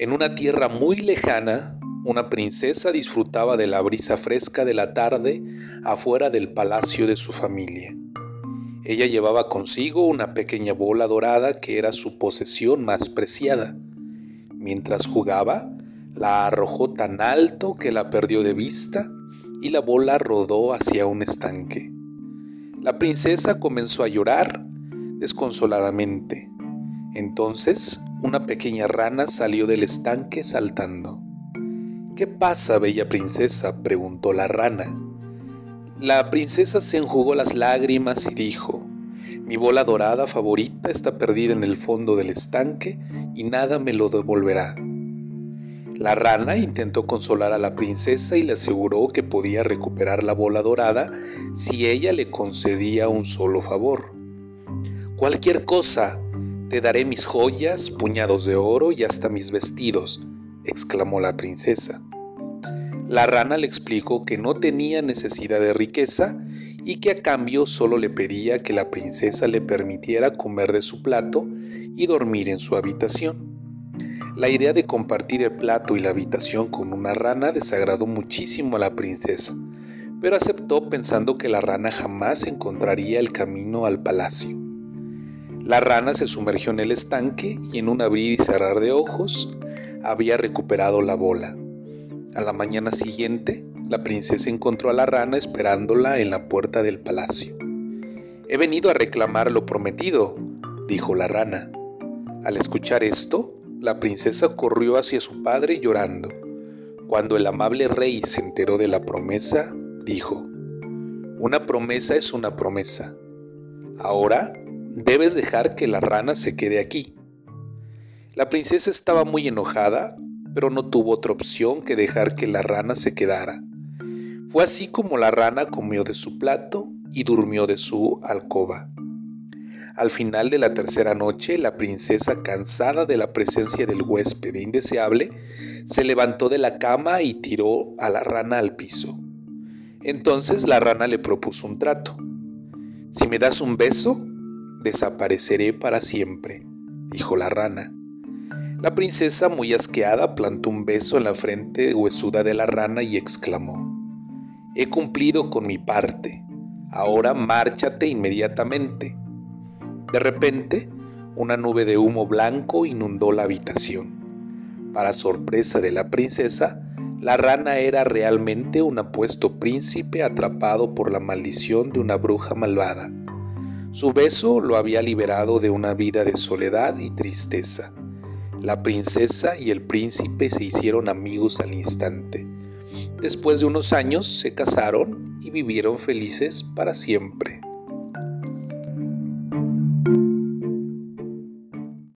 En una tierra muy lejana, una princesa disfrutaba de la brisa fresca de la tarde afuera del palacio de su familia. Ella llevaba consigo una pequeña bola dorada que era su posesión más preciada. Mientras jugaba, la arrojó tan alto que la perdió de vista y la bola rodó hacia un estanque. La princesa comenzó a llorar desconsoladamente. Entonces una pequeña rana salió del estanque saltando. ¿Qué pasa, bella princesa? preguntó la rana. La princesa se enjugó las lágrimas y dijo, mi bola dorada favorita está perdida en el fondo del estanque y nada me lo devolverá. La rana intentó consolar a la princesa y le aseguró que podía recuperar la bola dorada si ella le concedía un solo favor. Cualquier cosa, te daré mis joyas, puñados de oro y hasta mis vestidos, exclamó la princesa. La rana le explicó que no tenía necesidad de riqueza y que a cambio solo le pedía que la princesa le permitiera comer de su plato y dormir en su habitación. La idea de compartir el plato y la habitación con una rana desagradó muchísimo a la princesa, pero aceptó pensando que la rana jamás encontraría el camino al palacio. La rana se sumergió en el estanque y en un abrir y cerrar de ojos había recuperado la bola. A la mañana siguiente, la princesa encontró a la rana esperándola en la puerta del palacio. He venido a reclamar lo prometido, dijo la rana. Al escuchar esto, la princesa corrió hacia su padre llorando. Cuando el amable rey se enteró de la promesa, dijo, Una promesa es una promesa. Ahora debes dejar que la rana se quede aquí. La princesa estaba muy enojada, pero no tuvo otra opción que dejar que la rana se quedara. Fue así como la rana comió de su plato y durmió de su alcoba. Al final de la tercera noche, la princesa, cansada de la presencia del huésped indeseable, se levantó de la cama y tiró a la rana al piso. Entonces la rana le propuso un trato. Si me das un beso, desapareceré para siempre, dijo la rana. La princesa, muy asqueada, plantó un beso en la frente huesuda de la rana y exclamó, He cumplido con mi parte, ahora márchate inmediatamente. De repente, una nube de humo blanco inundó la habitación. Para sorpresa de la princesa, la rana era realmente un apuesto príncipe atrapado por la maldición de una bruja malvada. Su beso lo había liberado de una vida de soledad y tristeza. La princesa y el príncipe se hicieron amigos al instante. Después de unos años se casaron y vivieron felices para siempre.